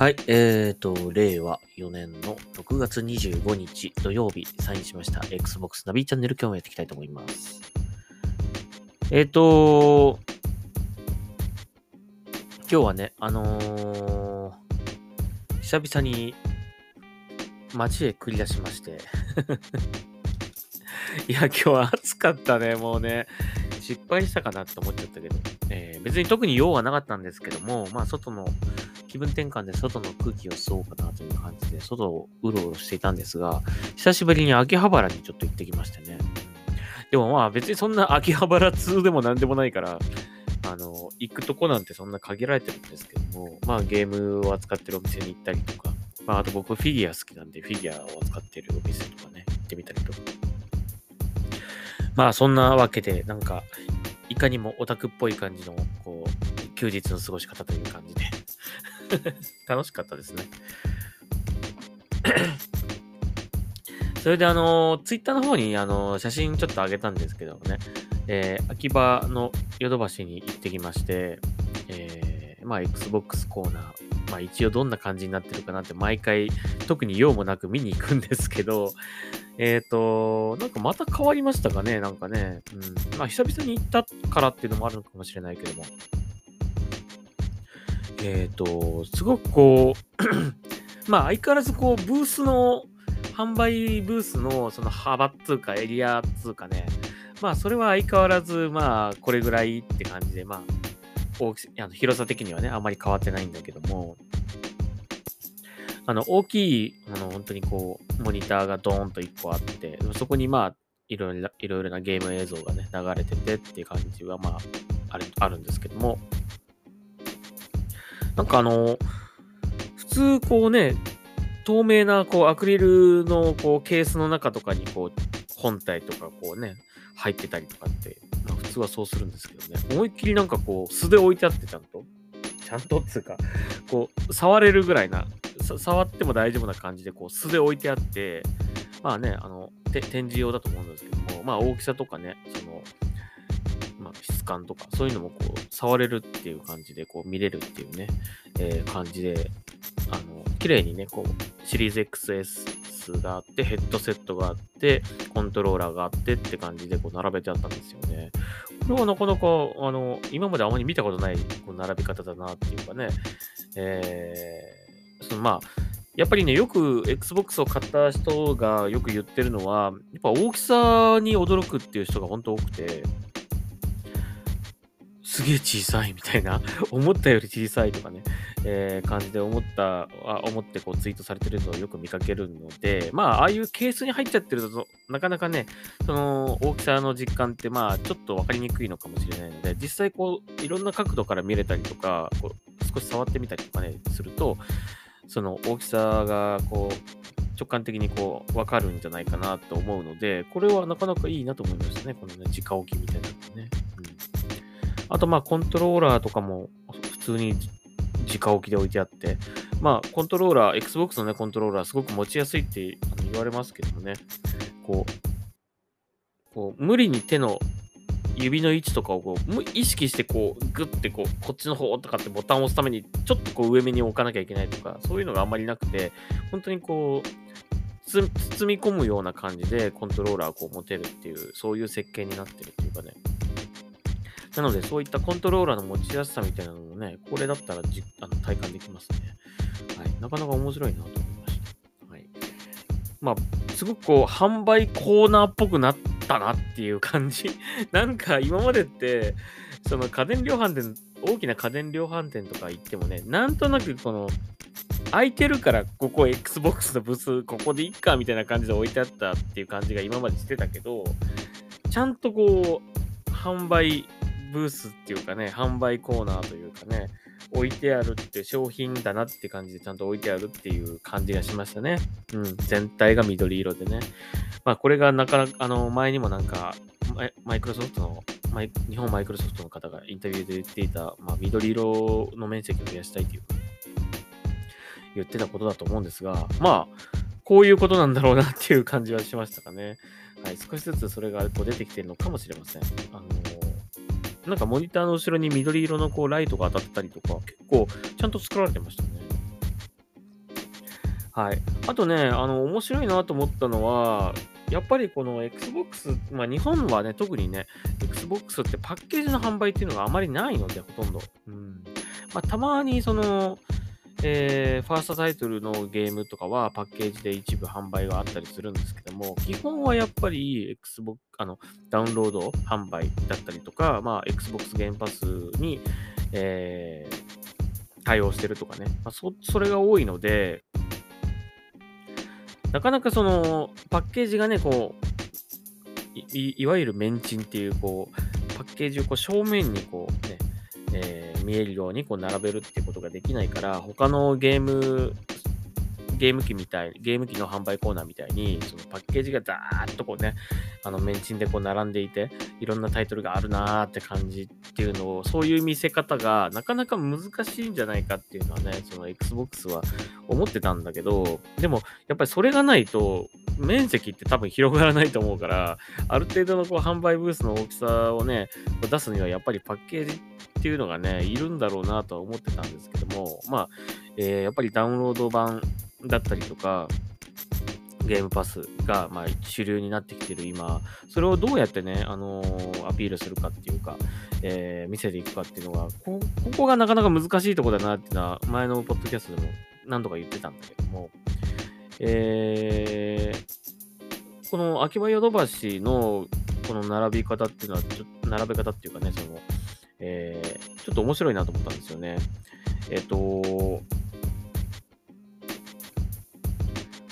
はい、えーと、令和4年の6月25日土曜日、サインしました Xbox ナビチャンネル今日もやっていきたいと思います。えーと、今日はね、あのー久々に街へ繰り出しまして、いや、今日は暑かったね、もうね。失敗したかなって思っちゃったけど、えー別に特に用はなかったんですけども、まあ、外の気分転換で外の空気を吸おうかなという感じで、外をうろうろしていたんですが、久しぶりに秋葉原にちょっと行ってきましてね。でもまあ別にそんな秋葉原通でもなんでもないから、あの、行くとこなんてそんな限られてるんですけども、まあゲームを扱ってるお店に行ったりとか、まああと僕フィギュア好きなんでフィギュアを扱ってるお店とかね、行ってみたりとか。まあそんなわけで、なんか、いかにもオタクっぽい感じの、こう、休日の過ごし方という感じで、楽しかったですね。それであの、ツイッターの方にあの、写真ちょっと上げたんですけどもね、えー秋葉のヨドバシに行ってきまして、えーまあ、Xbox コーナー、まあ一応どんな感じになってるかなって毎回特に用もなく見に行くんですけど、えっ、と、なんかまた変わりましたかねなんかね。うん。まあ久々に行ったからっていうのもあるのかもしれないけども。えっ、と、すごくこう、まあ相変わらずこう、ブースの、販売ブースのその幅っつうかエリアっつうかね。まあそれは相変わらずまあこれぐらいって感じで、まあ大きあの広さ的にはね、あんまり変わってないんだけども、あの、大きい、あの、本当にこう、モニターがドーンと1個あって、そこにまあ、いろいろな、いろなゲーム映像がね、流れててっていう感じはまあ、ある、あるんですけども、なんかあの、普通こうね、透明なこうアクリルのこうケースの中とかにこう本体とかこうね、入ってたりとかって、まあ普通はそうするんですけどね、思いっきりなんかこう素で置いてあってちゃんと、ちゃんとっつうか、こう触れるぐらいな、さ触っても大丈夫な感じでこう素で置いてあって、まあね、あの、て展示用だと思うんですけども、まあ大きさとかね、質感とか、そういうのもこう触れるっていう感じでこう見れるっていうね、えー感じで、あの、綺麗にね、こう、シリーズ XS があって、ヘッドセットがあって、コントローラーがあってって感じでこう並べてあったんですよね。これはなかなか、あの、今まであまり見たことないこう並び方だなっていうかね、えーそのまあ、やっぱりね、よく Xbox を買った人がよく言ってるのは、やっぱ大きさに驚くっていう人が本当多くて、すげえ小さいみたいな、思ったより小さいとかね、えー感じで思った、あ思ってこうツイートされてるのをよく見かけるので、まあ、ああいうケースに入っちゃってると、なかなかね、その大きさの実感って、まあ、ちょっとわかりにくいのかもしれないので、実際こう、いろんな角度から見れたりとか、こう少し触ってみたりとかね、すると、その大きさがこう、直感的にこう、わかるんじゃないかなと思うので、これはなかなかいいなと思いましたね。このね、直置きみたいな。あと、まあ、コントローラーとかも普通に直置きで置いてあって、まあ、コントローラー、Xbox のね、コントローラー、すごく持ちやすいって言われますけどもね、こう、こう無理に手の指の位置とかをこう意識してこうグッてこうこっちの方とかってボタンを押すためにちょっとこう上目に置かなきゃいけないとかそういうのがあんまりなくて本当にこう包み込むような感じでコントローラーをこう持てるっていうそういう設計になってるっていうかね。なのでそういったコントローラーの持ちやすさみたいなのもねこれだったらじあの体感できますね。はい。なかなか面白いなと思いました。はい。まあすごくこう販売コーナーっぽくなったなっていう感じ。なんか今までって、その家電量販店、大きな家電量販店とか行ってもね、なんとなくこの、空いてるからここ Xbox のブースここでいっかみたいな感じで置いてあったっていう感じが今までしてたけど、ちゃんとこう、販売ブースっていうかね、販売コーナーというかね、置いてあるって商品だなって感じでちゃんと置いてあるっていう感じがしましたね。うん、全体が緑色でね。まあこれがなかなか、あの、前にもなんか、マイクロソフトの、日本マイクロソフトの方がインタビューで言っていた、まあ緑色の面積を増やしたいという、言ってたことだと思うんですが、まあ、こういうことなんだろうなっていう感じはしましたかね。はい、少しずつそれがこう出てきてるのかもしれません。あのなんかモニターの後ろに緑色のこうライトが当たったりとか、結構ちゃんと作られてましたね。はい。あとね、あの、面白いなと思ったのは、やっぱりこの Xbox、まあ日本はね、特にね、Xbox ってパッケージの販売っていうのがあまりないので、ほとんど。うん。まあたまにその、えー、ファーストタイトルのゲームとかはパッケージで一部販売があったりするんですけども、基本はやっぱり Xbox、あの、ダウンロード販売だったりとか、まあ、Xbox ゲームパスに、えー、対応してるとかね、まあ、そ、それが多いので、なかなかその、パッケージがね、こう、いいわゆるメンチンっていう、こう、パッケージをこう正面にこうね、えー、見えるようにこう並べるってことができないから、他のゲーム、ゲーム機みたい、ゲーム機の販売コーナーみたいに、そのパッケージがザーッとこうね、あの、メンチンでこう並んでいて、いろんなタイトルがあるなーって感じっていうのを、そういう見せ方がなかなか難しいんじゃないかっていうのはね、その Xbox は思ってたんだけど、でも、やっぱりそれがないと、面積って多分広がらないと思うから、ある程度のこう販売ブースの大きさをね、出すにはやっぱりパッケージっていうのがね、いるんだろうなとは思ってたんですけども、まあ、えー、やっぱりダウンロード版だったりとか、ゲームパスが、まあ、主流になってきてる今、それをどうやってね、あのー、アピールするかっていうか、えー、見せていくかっていうのが、ここがなかなか難しいとこだなっていうのは、前のポッドキャストでも何度か言ってたんだけども、えー、この秋葉ヨドバシのこの並び方っていうのは、ちょ並べ方っていうかね、その、えー、ちょっと面白いなと思ったんですよね。えっ、と、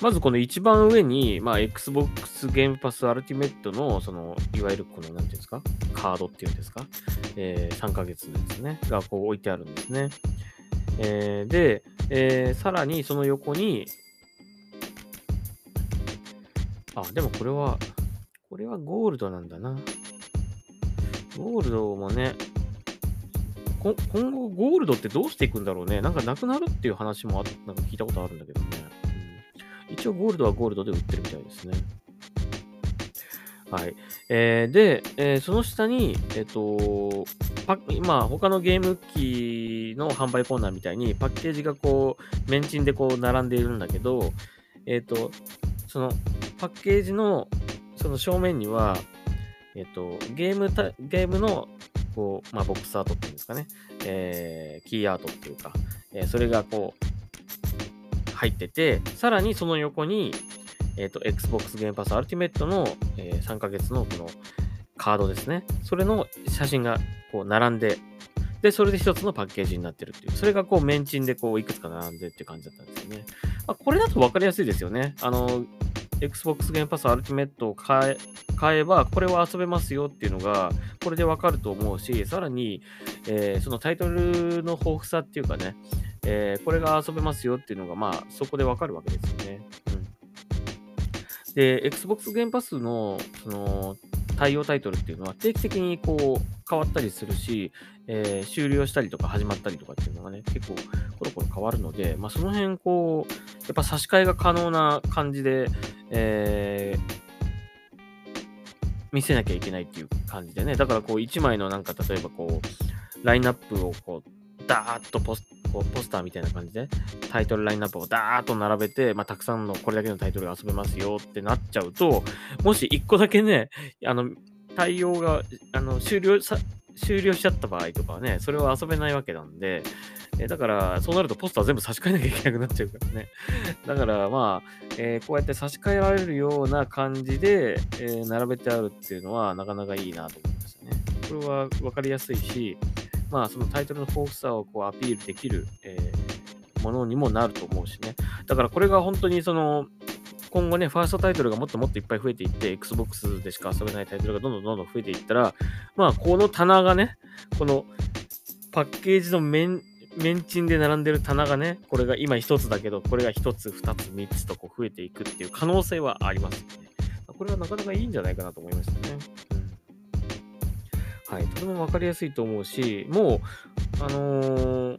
まずこの一番上に、まあ、Xbox ゲームパスアルティメットの、その、いわゆるこの、なんていうんですか、カードっていうんですか、えー、3ヶ月のやつね、がこう置いてあるんですね。えー、で、えー、さらにその横に、あ、でもこれは、これはゴールドなんだな。ゴールドもね、今後ゴールドってどうしていくんだろうね。なんかなくなるっていう話もなんか聞いたことあるんだけどね。一応ゴールドはゴールドで売ってるみたいですね。はい。えー、で、えー、その下に、えっ、ー、と、パ今、他のゲーム機の販売コーナーみたいにパッケージがこう、メンチンでこう並んでいるんだけど、えっ、と、そのパッケージのその正面には、えっ、と、ゲームた、ゲームのこう、まあ、ボックスアートっていうんですかね、えー、キーアートっていうか、えー、それがこう、入ってて、さらにその横に、えっ、ー、と、Xbox Game Pass Ultimate の、えー、3ヶ月のこのカードですね。それの写真がこう並んで、で、それで一つのパッケージになってるっていう。それがこう、メンチンでこう、いくつか並んでっていう感じだったんですよね。まあ、これだと分かりやすいですよね。あの、Xbox Game Pass Ultimate を買え買えば、これは遊べますよっていうのが、これでわかると思うし、さらに、えー、そのタイトルの豊富さっていうかね、えー、これが遊べますよっていうのが、まあ、そこでわかるわけですよね。うん、で、Xbox Game Pass の、その、対応タイトルっていうのは定期的にこう変わったりするし、えー、終了したりとか始まったりとかっていうのがね、結構コロコロ変わるので、まあ、その辺こう、やっぱ差し替えが可能な感じで、えー、見せなきゃいけないっていう感じでね。だからこう1枚のなんか例えばこう、ラインナップをこう、ダーッとポスこうポスターみたいな感じで、タイトルラインナップをダーッと並べて、まあ、たくさんのこれだけのタイトルが遊べますよってなっちゃうと、もし1個だけね、あの、対応が、あの、終了さ、終了しちゃった場合とかはね、それは遊べないわけなんで、えだから、そうなるとポスター全部差し替えなきゃいけなくなっちゃうからね。だからまあ、えー、こうやって差し替えられるような感じで、えー、並べてあるっていうのはなかなかいいなと思いましたね。これは分かりやすいし、まあそのタイトルの豊富さをこうアピールできる、えー、ものにもなると思うしね。だからこれが本当にその、今後ね、ファーストタイトルがもっともっといっぱい増えていって、Xbox でしか遊べないタイトルがどんどんどんどん増えていったら、まあ、この棚がね、このパッケージの面、メンチンで並んでる棚がね、これが今一つだけど、これが一つ、二つ、三つとこう増えていくっていう可能性はありますよね。これはなかなかいいんじゃないかなと思いましたね。うん、はい。とてもわかりやすいと思うし、もう、あのー、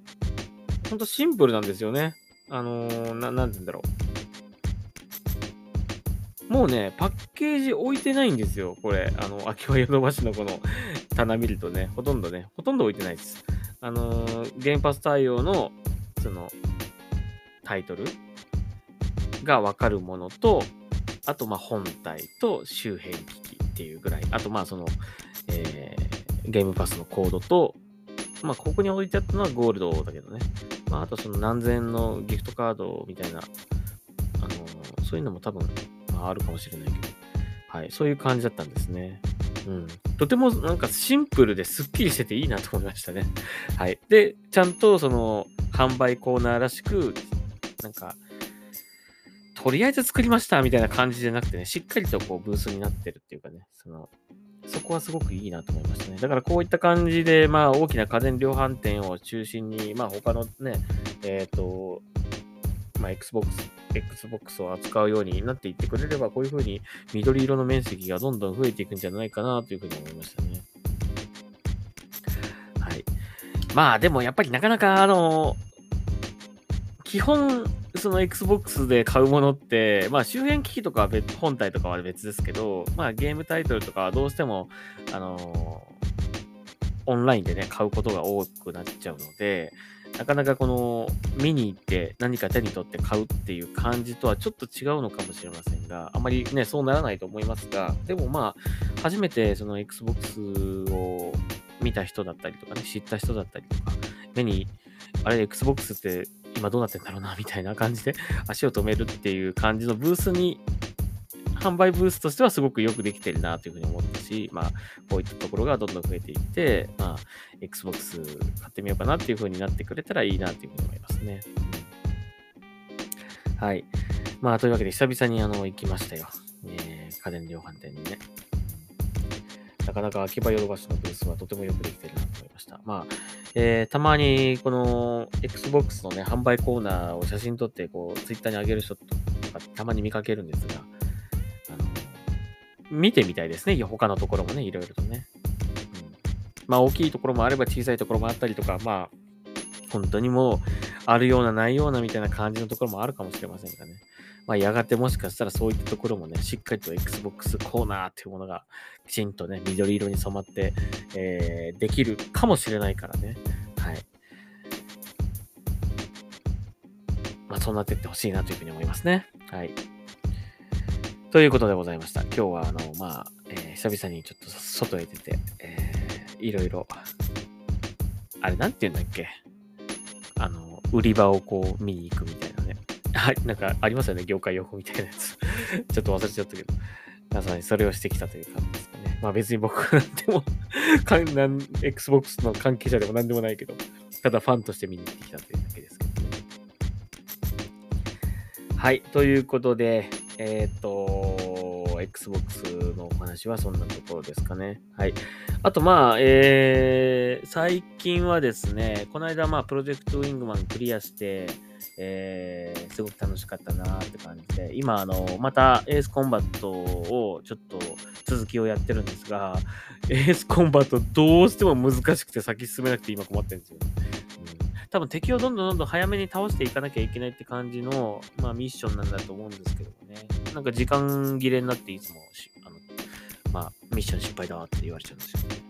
ほんとシンプルなんですよね。あのー、な、なんて言うんだろう。もうね、パッケージ置いてないんですよ。これ、あの、秋葉ヨドバシのこの棚見るとね、ほとんどね、ほとんど置いてないです。あのー、原発対応の、その、タイトルがわかるものと、あとま本体と周辺機器っていうぐらい、あとまあその、えー、ゲームパスのコードと、まあここに置いてあったのはゴールドだけどね、まああとその何千のギフトカードみたいな、あのー、そういうのも多分、あるかもしれないけど、はい、そういう感じだったんですね。うん。とてもなんかシンプルですっきりしてていいなと思いましたね。はい。で、ちゃんとその販売コーナーらしく、なんか、とりあえず作りましたみたいな感じじゃなくてね、しっかりとこうブースになってるっていうかね、その、そこはすごくいいなと思いましたね。だからこういった感じで、まあ大きな家電量販店を中心に、まあ他のね、えっ、ー、と、まあ Xbox、Xbox を扱うようになっていってくれれば、こういう風に緑色の面積がどんどん増えていくんじゃないかなというふうに思いましたね。はい。まあでもやっぱりなかなかあの、基本、その Xbox で買うものって、まあ周辺機器とかは別、本体とかは別ですけど、まあゲームタイトルとかはどうしても、あのオンラインでね、買うことが多くなっちゃうので、なかなかこの見に行って何か手に取って買うっていう感じとはちょっと違うのかもしれませんが、あまりね、そうならないと思いますが、でもまあ、初めてその Xbox を見た人だったりとかね、知った人だったりとか、目に、あれ、Xbox って今どうなってんだろうな、みたいな感じで足を止めるっていう感じのブースに、販売ブースとしてはすごくよくできてるなというふうに思ったし、まあ、こういったところがどんどん増えていって、まあ、Xbox 買ってみようかなっていうふうになってくれたらいいなというふうに思いますね。はい。まあ、というわけで久々にあの、行きましたよ。えー、家電量販店にね。なかなか秋葉ヨドバシのブースはとてもよくできてるなと思いました。まあ、えー、たまにこの Xbox のね、販売コーナーを写真撮って、こう、Twitter に上げる人とかたまに見かけるんですが、見てみたいですね。他のところもね、いろいろとね。まあ、大きいところもあれば小さいところもあったりとか、まあ、本当にもう、あるような、ないようなみたいな感じのところもあるかもしれませんがね。まあ、やがてもしかしたらそういったところもね、しっかりと Xbox コーナーっていうものがきちんとね、緑色に染まって、えー、できるかもしれないからね。はい。まあ、そうなっていってほしいなというふうに思いますね。はい。ということでございました。今日は、あの、まあ、えー、久々にちょっと外へ出て、えー、いろいろ、あれ、なんて言うんだっけ？あの、売り場をこう見に行くみたいなね。はい、なんかありますよね、業界用語みたいなやつ。ちょっと忘れちゃったけど。まさにそれをしてきたという感じですかね。まあ別に僕なんでも かんなん、Xbox の関係者でも何でもないけど、ただファンとして見に行ってきたというだけですけどね。はい、ということで、えっ、ー、と、Xbox のお話はそんなところですかね。はい。あと、まあ、えー、最近はですね、この間、まあ、プロジェクトウィングマンクリアして、えー、すごく楽しかったなって感じで、今、あの、またエースコンバットをちょっと続きをやってるんですが、エースコンバットどうしても難しくて先進めなくて今困ってるんですよ、多分敵をどんどんどんどん早めに倒していかなきゃいけないって感じの、まあ、ミッションなんだと思うんですけどもね。なんか時間切れになっていつもあの、まあ、ミッション失敗だって言われちゃうんですよね。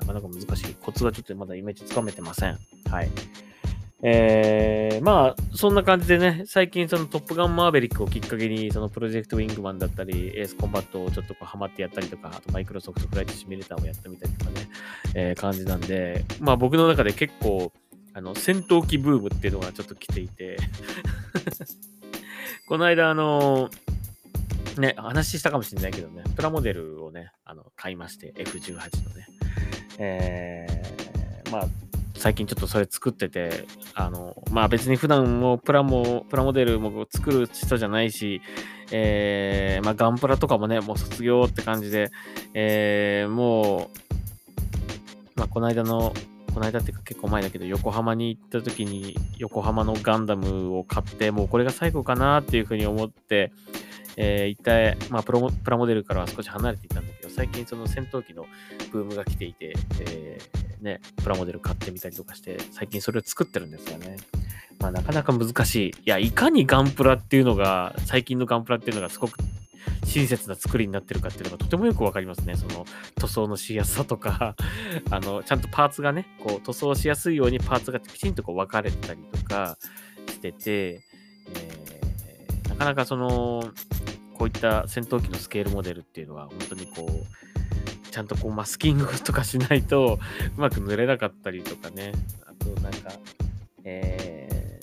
なかなか難しい。コツがちょっとまだイメージつかめてません。はい。えー、まあ、そんな感じでね、最近そのトップガンマーベリックをきっかけに、そのプロジェクトウィングマンだったり、エースコンバットをちょっとこうハマってやったりとか、あとマイクロソフトフライトシミュレーターをやってみたりとかね、えー、感じなんで、まあ僕の中で結構、あの、戦闘機ブームっていうのがちょっと来ていて この間、あのね、話したかもしれないけどね、プラモデルをね、あの、買いまして、F18 のね。えー、まあ、最近ちょっとそれ作ってて、あの、まあ別に普段もプラモ、プラモデルも作る人じゃないし、えー、まあガンプラとかもね、もう卒業って感じで、えー、もう、まあこの間の、この間ってか結構前だけど、横浜に行った時に、横浜のガンダムを買って、もうこれが最後かなっていうふうに思って、えー、一体、まあプロ、プラモデルからは少し離れていたんだけど、最近その戦闘機のブームが来ていて、えー、ね、プラモデル買ってみたりとかして、最近それを作ってるんですよね。まあなかなか難しい。いや、いかにガンプラっていうのが、最近のガンプラっていうのがすごく親切な作りになってるかっていうのがとてもよくわかりますね。その塗装のしやすさとか あの、ちゃんとパーツがね、こう塗装しやすいようにパーツがきちんとこう分かれたりとかしてて、えーなかなかその、こういった戦闘機のスケールモデルっていうのは、本当にこう、ちゃんとこうマスキングとかしないと、うまく塗れなかったりとかね、あとなんか、え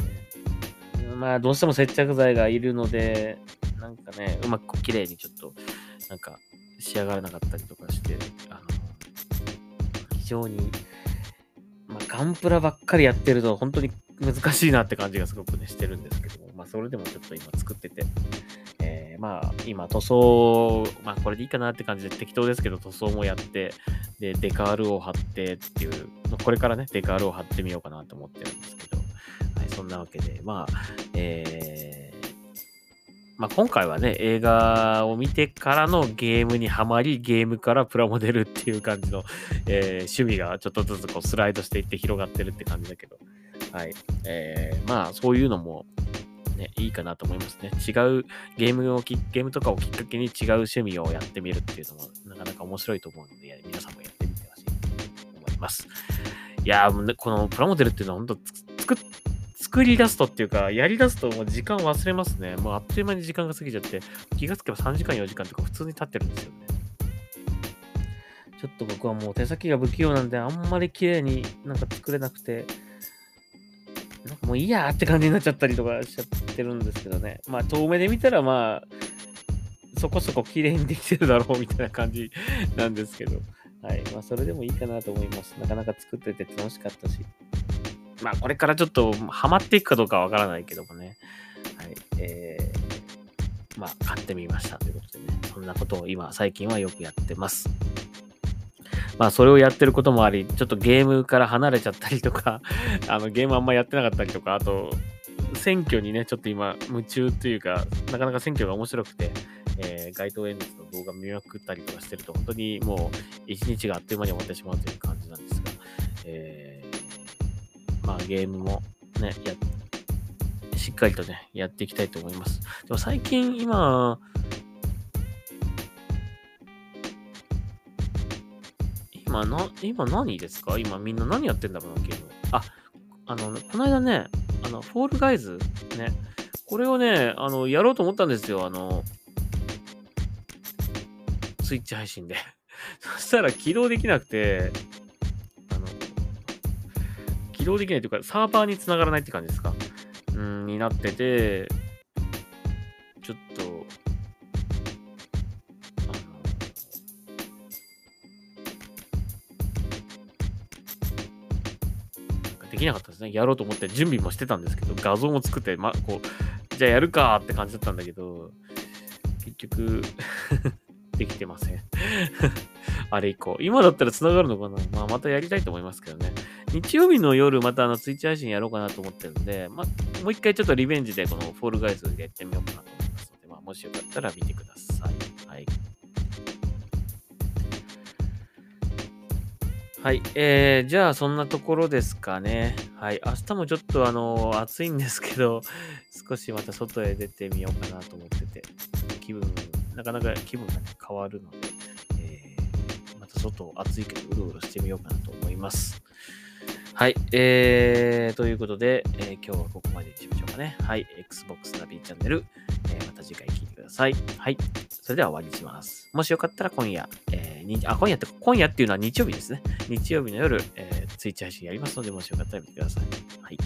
ー、まあどうしても接着剤がいるので、なんかね、うまく綺麗にちょっと、なんか仕上がらなかったりとかして、あの、非常に、まあガンプラばっかりやってると本当に難しいなって感じがすごくね、してるんですけども、まあそれでもちょっと今作ってて、まあ今塗装、まあこれでいいかなって感じで適当ですけど塗装もやって、で、デカールを貼ってっていう、これからね、デカールを貼ってみようかなと思ってるんですけど、はい、そんなわけで、まあ、えー、まあ、今回はね、映画を見てからのゲームにはまり、ゲームからプラモデルっていう感じの、えー、趣味がちょっとずつこうスライドしていって広がってるって感じだけど、はい。えー、まあ、そういうのも、ね、いいかなと思いますね。違うゲームをき、ゲームとかをきっかけに違う趣味をやってみるっていうのも、なかなか面白いと思うので、皆さんもやってみてほしいと思います。いやー、このプラモデルっていうのは本当作っ作り出すとっていうか、やり出すともう時間忘れますね。もうあっという間に時間が過ぎちゃって、気がつけば3時間4時間とか普通に経ってるんですよね。ちょっと僕はもう手先が不器用なんで、あんまり綺麗になんか作れなくて、なんかもういいやって感じになっちゃったりとかしちゃってるんですけどね。まあ遠目で見たらまあ、そこそこ綺麗にできてるだろうみたいな感じなんですけど。はい。まあそれでもいいかなと思います。なかなか作ってて楽しかったし。まあ、これからちょっとハマっていくかどうかわからないけどもね。はい。えー、まあ、買ってみましたということでね。そんなことを今、最近はよくやってます。まあ、それをやってることもあり、ちょっとゲームから離れちゃったりとか、あの、ゲームあんまやってなかったりとか、あと、選挙にね、ちょっと今、夢中というか、なかなか選挙が面白くて、えー、街頭演説の動画見まくったりとかしてると、本当にもう、一日があっという間に終わってしまうという感じなんですが、えーまあゲームもね、や、しっかりとね、やっていきたいと思います。でも最近今、今な、今何ですか？今みんな何やってんだろうな、ゲーム。あ、あの、この間ね、あの、フォールガイズね、これをね、あの、やろうと思ったんですよ、あの、スイッチ配信で。そしたら起動できなくて、あの起動できないというか、サーバーにつながらないって感じですか？うん、になってて、できなかったですね。やろうと思って準備もしてたんですけど、画像も作って、ま、こう、じゃあやるかって感じだったんだけど、結局 できてません あれ以降。今だったら繋がるのかな？まあ、またやりたいと思いますけどね。日曜日の夜またあのツイッチ配信やろうかなと思ってるんで、まあ、もう一回ちょっとリベンジでこのフォールガイズでやってみようかなと思いますので、まあ、もしよかったら見てください。はい。えー、じゃあそんなところですかね。はい。明日もちょっとあの、暑いんですけど、少しまた外へ出てみようかなと思ってて、気分、なかなか気分がね、変わるので、えー、また外暑いけどうろうろしてみようかなと思います。はい。えー、ということで、えー、今日はここまでにしましょうかね。はい。Xbox ナビチャンネル、えー、また次回聞いてください。はい。それでは終わりにします。もしよかったら今夜、えー、あ、今夜って、今夜っていうのは日曜日ですね。日曜日の夜、えー、ツイッチ配信やりますので、もしよかったら見てください。はい。